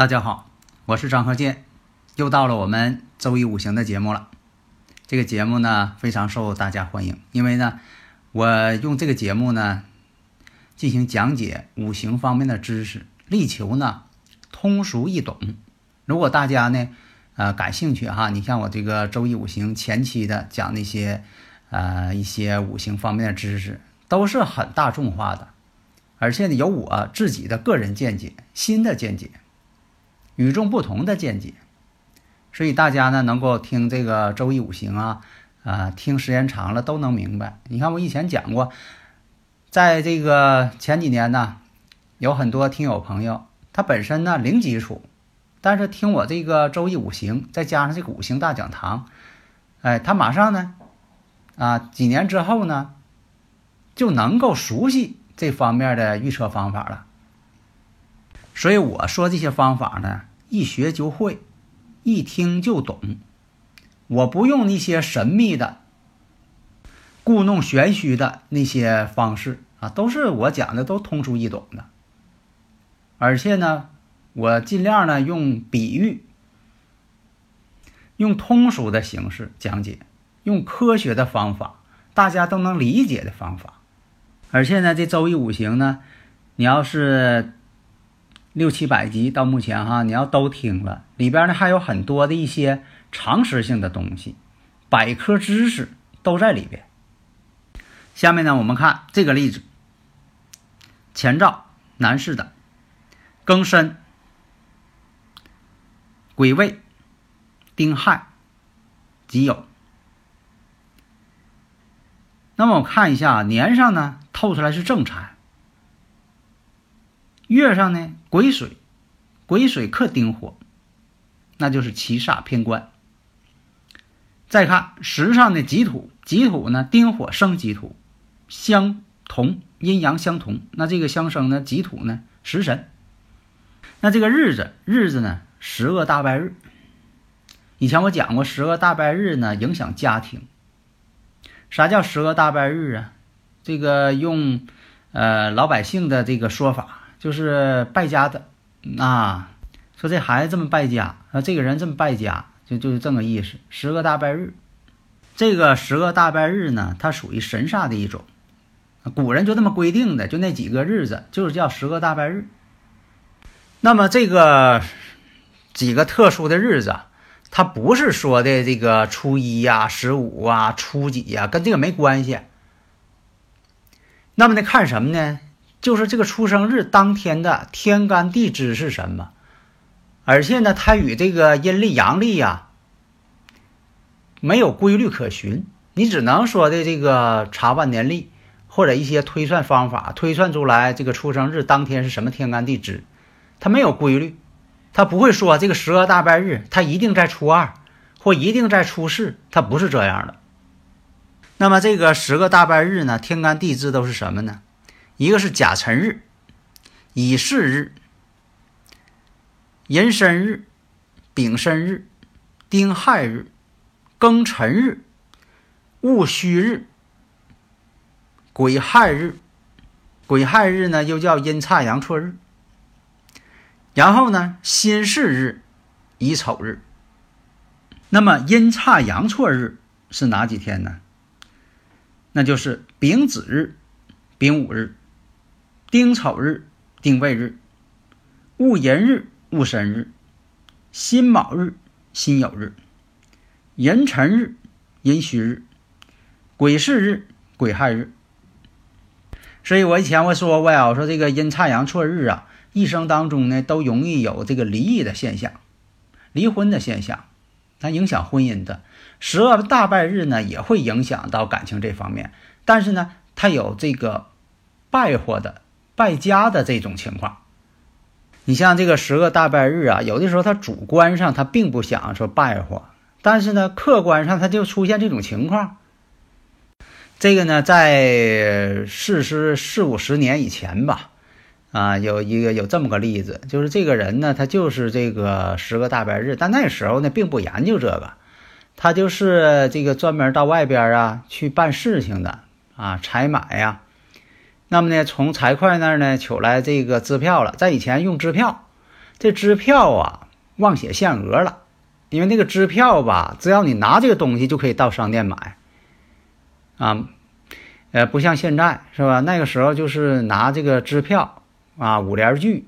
大家好，我是张鹤剑，又到了我们周一五行的节目了。这个节目呢非常受大家欢迎，因为呢，我用这个节目呢进行讲解五行方面的知识，力求呢通俗易懂。如果大家呢呃感兴趣哈，你像我这个周一五行前期的讲那些呃一些五行方面的知识，都是很大众化的，而且呢有我自己的个人见解、新的见解。与众不同的见解，所以大家呢能够听这个周易五行啊，啊，听时间长了都能明白。你看我以前讲过，在这个前几年呢，有很多听友朋友，他本身呢零基础，但是听我这个周易五行，再加上这个五行大讲堂，哎，他马上呢，啊，几年之后呢，就能够熟悉这方面的预测方法了。所以我说这些方法呢。一学就会，一听就懂。我不用那些神秘的、故弄玄虚的那些方式啊，都是我讲的，都通俗易懂的。而且呢，我尽量呢用比喻、用通俗的形式讲解，用科学的方法，大家都能理解的方法。而且呢，这周易五行呢，你要是。六七百集到目前哈，你要都听了，里边呢还有很多的一些常识性的东西，百科知识都在里边。下面呢，我们看这个例子：前兆男士的庚申、癸未、丁亥、己酉。那么我看一下年上呢，透出来是正财。月上呢，癸水，癸水克丁火，那就是七煞偏官。再看时上的己土，己土呢，丁火生己土，相同，阴阳相同。那这个相生呢，己土呢，食神。那这个日子，日子呢，十恶大败日。以前我讲过，十恶大败日呢，影响家庭。啥叫十恶大败日啊？这个用呃老百姓的这个说法。就是败家的，啊，说这孩子这么败家，啊，这个人这么败家，就就是这么意思。十个大败日，这个十个大败日呢，它属于神煞的一种，古人就这么规定的，就那几个日子，就是叫十个大败日。那么这个几个特殊的日子，它不是说的这个初一呀、十五啊、初几呀，跟这个没关系。那么得看什么呢？就是这个出生日当天的天干地支是什么，而且呢，它与这个阴历阳历呀没有规律可循，你只能说的这个查万年历或者一些推算方法推算出来这个出生日当天是什么天干地支，它没有规律，它不会说这个十个大拜日它一定在初二或一定在初四，它不是这样的。那么这个十个大拜日呢，天干地支都是什么呢？一个是甲辰日、乙巳日、寅申日、丙申日、丁亥日、庚辰日、戊戌日、癸亥日。癸亥日呢，又叫阴差阳错日。然后呢，辛巳日、乙丑日。那么阴差阳错日是哪几天呢？那就是丙子日、丙午日。丁丑日、丁未日、戊寅日、戊申日、辛卯日、辛酉日、壬辰日、壬戌日、癸巳日、癸亥日。所以我以前我说过呀，我说这个阴差阳错日啊，一生当中呢都容易有这个离异的现象、离婚的现象，它影响婚姻的。十个大败日呢，也会影响到感情这方面，但是呢，它有这个败火的、败家的这种情况。你像这个十个大败日啊，有的时候他主观上他并不想说败火，但是呢，客观上他就出现这种情况。这个呢，在四十四五十年以前吧，啊，有一个有这么个例子，就是这个人呢，他就是这个十个大败日，但那时候呢，并不研究这个，他就是这个专门到外边啊去办事情的啊，采买呀。那么呢，从财会那儿呢取来这个支票了，在以前用支票，这支票啊忘写限额了，因为那个支票吧，只要你拿这个东西就可以到商店买。啊，呃，不像现在是吧？那个时候就是拿这个支票啊，五联据。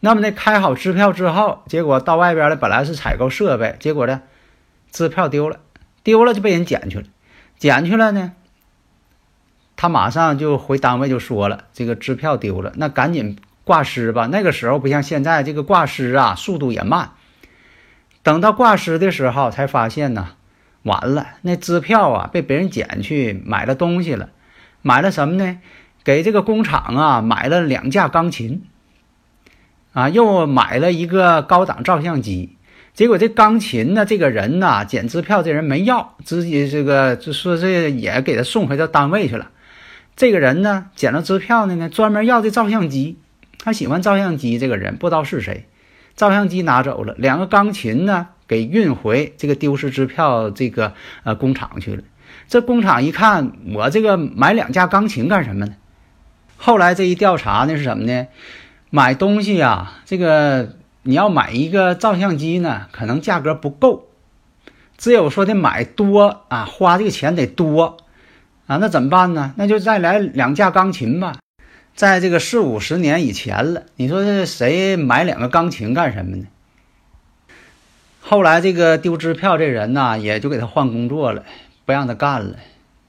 那么呢，开好支票之后，结果到外边了，本来是采购设备，结果呢，支票丢了，丢了就被人捡去了，捡去了呢，他马上就回单位就说了，这个支票丢了，那赶紧挂失吧。那个时候不像现在，这个挂失啊，速度也慢。等到挂失的时候，才发现呢。完了，那支票啊被别人捡去买了东西了，买了什么呢？给这个工厂啊买了两架钢琴，啊，又买了一个高档照相机。结果这钢琴呢，这个人呢捡支票，这人没要，直接这个就说这也给他送回到单位去了。这个人呢捡了支票呢呢，专门要这照相机，他喜欢照相机。这个人不知道是谁，照相机拿走了，两个钢琴呢？给运回这个丢失支票这个呃工厂去了。这工厂一看，我这个买两架钢琴干什么呢？后来这一调查呢是什么呢？买东西呀，这个你要买一个照相机呢，可能价格不够，只有说的买多啊，花这个钱得多啊，那怎么办呢？那就再来两架钢琴吧。在这个四五十年以前了，你说这谁买两个钢琴干什么呢？后来这个丢支票这人呢，也就给他换工作了，不让他干了，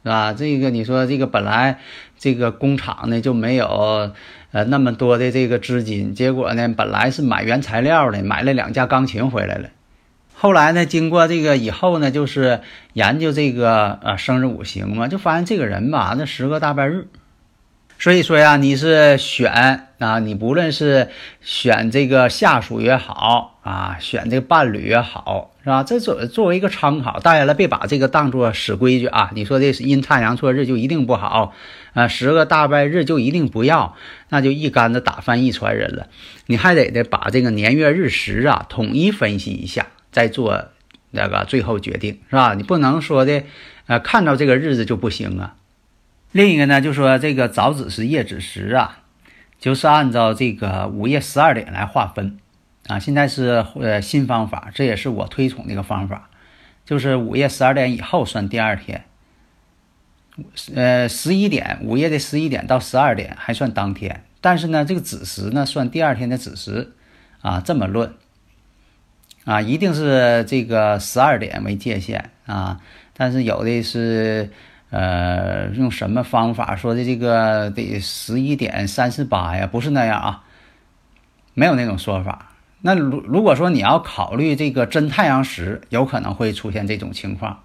是吧？这个你说这个本来这个工厂呢就没有呃那么多的这个资金，结果呢本来是买原材料的，买了两架钢琴回来了。后来呢，经过这个以后呢，就是研究这个呃生日五行嘛，就发现这个人吧，那十个大半日。所以说呀，你是选啊，你不论是选这个下属也好啊，选这个伴侣也好，是吧？这作作为一个参考，当然了，别把这个当做死规矩啊。你说这是阴差阳错日就一定不好啊，十个大败日就一定不要，那就一竿子打翻一船人了。你还得得把这个年月日时啊统一分析一下，再做那个最后决定，是吧？你不能说的，呃，看到这个日子就不行啊。另一个呢，就说这个早子时、夜子时啊，就是按照这个午夜十二点来划分啊。现在是呃新方法，这也是我推崇的一个方法，就是午夜十二点以后算第二天，呃十一点午夜的十一点到十二点还算当天，但是呢这个子时呢算第二天的子时啊，这么论啊，一定是这个十二点为界限啊，但是有的是。呃，用什么方法说的？这个得十一点三十八呀？不是那样啊，没有那种说法。那如如果说你要考虑这个真太阳时，有可能会出现这种情况，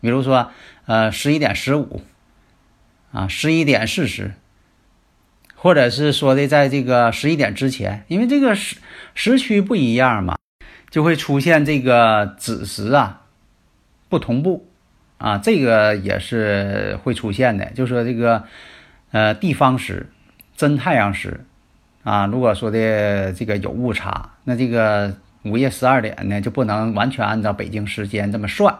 比如说呃十一点十五啊，十一点四十，或者是说的在这个十一点之前，因为这个时时区不一样嘛，就会出现这个子时啊不同步。啊，这个也是会出现的，就说这个，呃，地方时、真太阳时，啊，如果说的这个有误差，那这个午夜十二点呢，就不能完全按照北京时间这么算。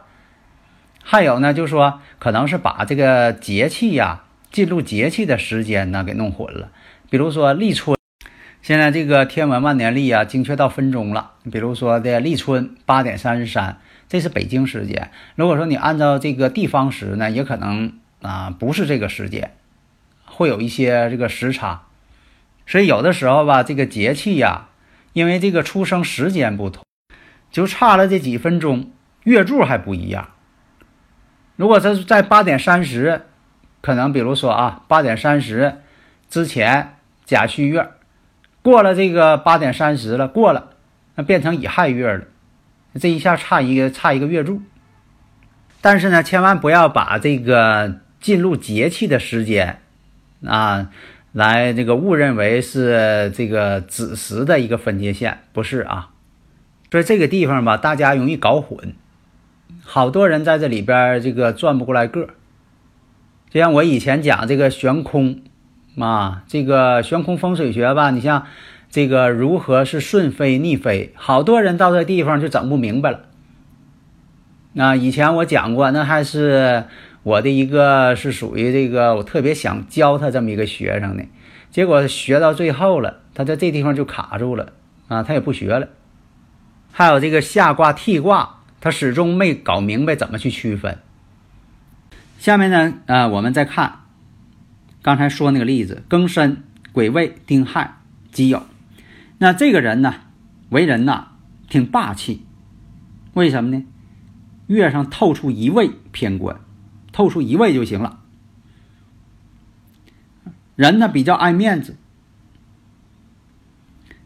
还有呢，就说可能是把这个节气呀，进入节气的时间呢给弄混了。比如说立春，现在这个天文万年历啊，精确到分钟了。比如说的立春八点三十三。这是北京时间。如果说你按照这个地方时呢，也可能啊不是这个时间，会有一些这个时差。所以有的时候吧，这个节气呀，因为这个出生时间不同，就差了这几分钟，月柱还不一样。如果这是在八点三十，可能比如说啊，八点三十之前甲戌月，过了这个八点三十了，过了，那变成乙亥月了。这一下差一个差一个月柱。但是呢，千万不要把这个进入节气的时间啊，来这个误认为是这个子时的一个分界线，不是啊。所以这个地方吧，大家容易搞混，好多人在这里边这个转不过来个。就像我以前讲这个悬空啊，这个悬空风水学吧，你像这个如何是顺飞逆飞，好多人到这地方就整不明白了。那以前我讲过，那还是我的一个是属于这个我特别想教他这么一个学生的，结果学到最后了，他在这地方就卡住了啊，他也不学了。还有这个下卦替卦，他始终没搞明白怎么去区分。下面呢，啊，我们再看刚才说那个例子：庚申、癸未、丁亥、己酉。那这个人呢，为人呐挺霸气，为什么呢？月上透出一位偏官，透出一位就行了。人呢比较爱面子，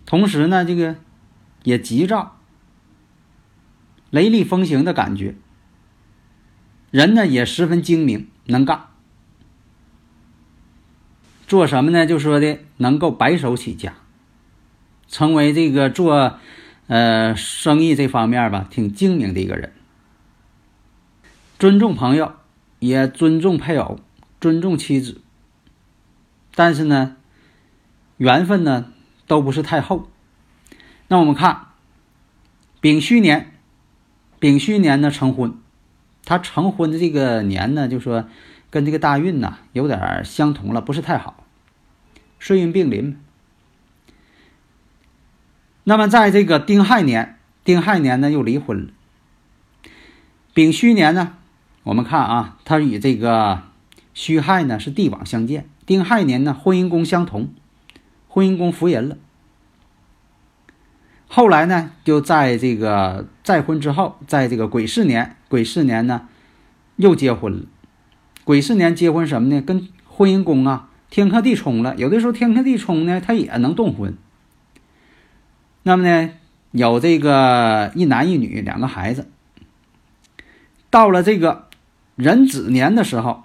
同时呢这个也急躁，雷厉风行的感觉。人呢也十分精明能干，做什么呢？就说的能够白手起家，成为这个做呃生意这方面吧挺精明的一个人。尊重朋友，也尊重配偶，尊重妻子。但是呢，缘分呢都不是太厚。那我们看丙戌年，丙戌年呢成婚，他成婚的这个年呢，就说跟这个大运呢有点相同了，不是太好，岁运并临。那么在这个丁亥年，丁亥年呢又离婚了。丙戌年呢？我们看啊，他与这个戌亥呢是地网相见，丁亥年呢婚姻宫相同，婚姻宫福人了。后来呢，就在这个再婚之后，在这个癸巳年，癸巳年呢又结婚了。癸巳年结婚什么呢？跟婚姻宫啊天克地冲了。有的时候天克地冲呢，它也能动婚。那么呢，有这个一男一女两个孩子，到了这个。壬子年的时候，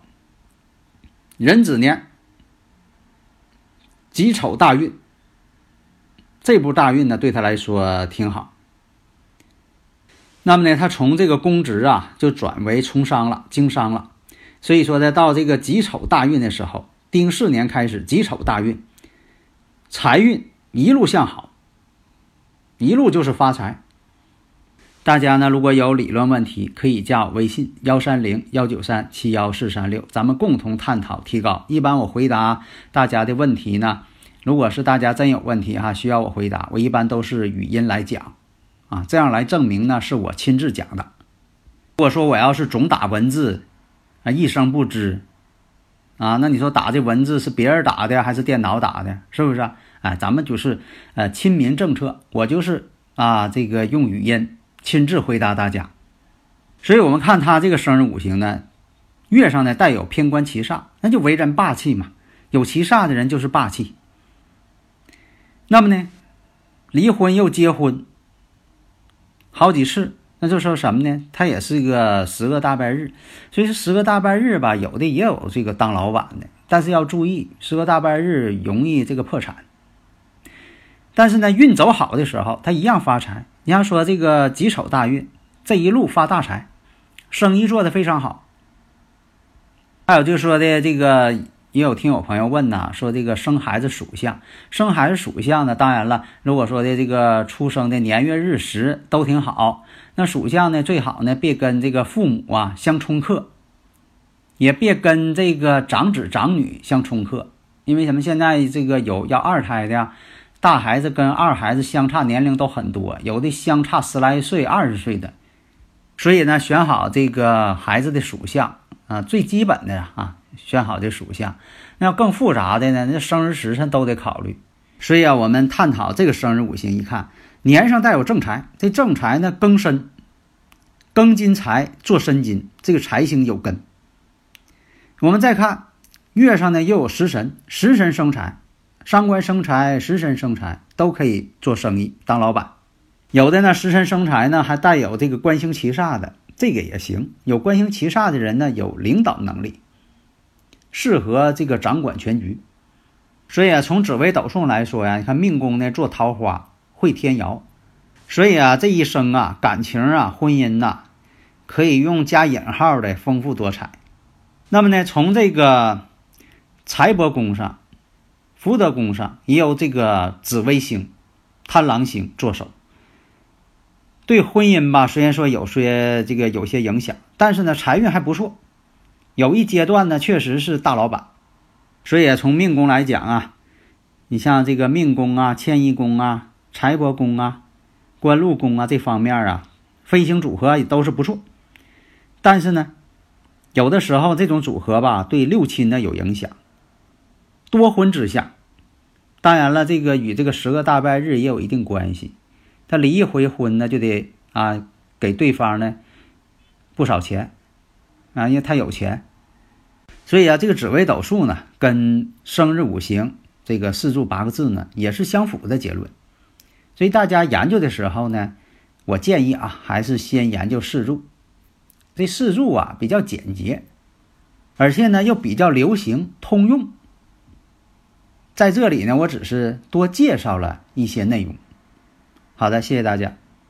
壬子年己丑大运，这部大运呢对他来说挺好。那么呢，他从这个公职啊就转为从商了，经商了。所以说呢，到这个己丑大运的时候，丁巳年开始己丑大运，财运一路向好，一路就是发财。大家呢，如果有理论问题，可以加我微信幺三零幺九三七幺四三六，咱们共同探讨提高。一般我回答大家的问题呢，如果是大家真有问题哈，需要我回答，我一般都是语音来讲，啊，这样来证明呢是我亲自讲的。如果说我要是总打文字，啊，一声不吱，啊，那你说打这文字是别人打的还是电脑打的？是不是？哎，咱们就是呃亲民政策，我就是啊这个用语音。亲自回答大家，所以我们看他这个生日五行呢，月上呢带有偏官七煞，那就为人霸气嘛。有七煞的人就是霸气。那么呢，离婚又结婚好几次，那就说什么呢？他也是一个十个大半日。所以说十个大半日吧，有的也有这个当老板的，但是要注意，十个大半日容易这个破产。但是呢，运走好的时候，他一样发财。你要说这个己丑大运，这一路发大财，生意做得非常好。还有就是说的这个，也有听友朋友问呐，说这个生孩子属相，生孩子属相呢，当然了，如果说的这个出生的年月日时都挺好，那属相呢最好呢别跟这个父母啊相冲克，也别跟这个长子长女相冲克，因为什么？现在这个有要二胎的。大孩子跟二孩子相差年龄都很多，有的相差十来岁、二十岁的，所以呢，选好这个孩子的属相啊，最基本的啊，选好的属相。那要更复杂的呢，那生日时辰都得考虑。所以啊，我们探讨这个生日五行，一看年上带有正财，这正财呢庚申，庚金财做申金，这个财星有根。我们再看月上呢又有食神，食神生财。伤官生财，食神生财，都可以做生意当老板。有的呢，食神生财呢，还带有这个官星七煞的，这个也行。有官星七煞的人呢，有领导能力，适合这个掌管全局。所以啊，从紫微斗数来说呀，你看命宫呢做桃花，会天姚，所以啊，这一生啊，感情啊，婚姻呐，可以用加引号的丰富多彩。那么呢，从这个财帛宫上、福德宫上也有这个紫微星、贪狼星坐守。对婚姻吧，虽然说有些这个有些影响，但是呢，财运还不错。有一阶段呢，确实是大老板。所以从命宫来讲啊，你像这个命宫啊、迁移宫啊、财帛宫啊、官禄宫啊这方面啊，飞行组合也都是不错。但是呢，有的时候这种组合吧，对六亲呢有影响。多婚之下，当然了，这个与这个十个大败日也有一定关系。他离一回婚呢，就得啊给对方呢不少钱啊，因为他有钱，所以啊，这个紫微斗数呢，跟生日五行这个四柱八个字呢，也是相符的结论。所以大家研究的时候呢，我建议啊，还是先研究四柱。这四柱啊比较简洁，而且呢又比较流行通用。在这里呢，我只是多介绍了一些内容。好的，谢谢大家。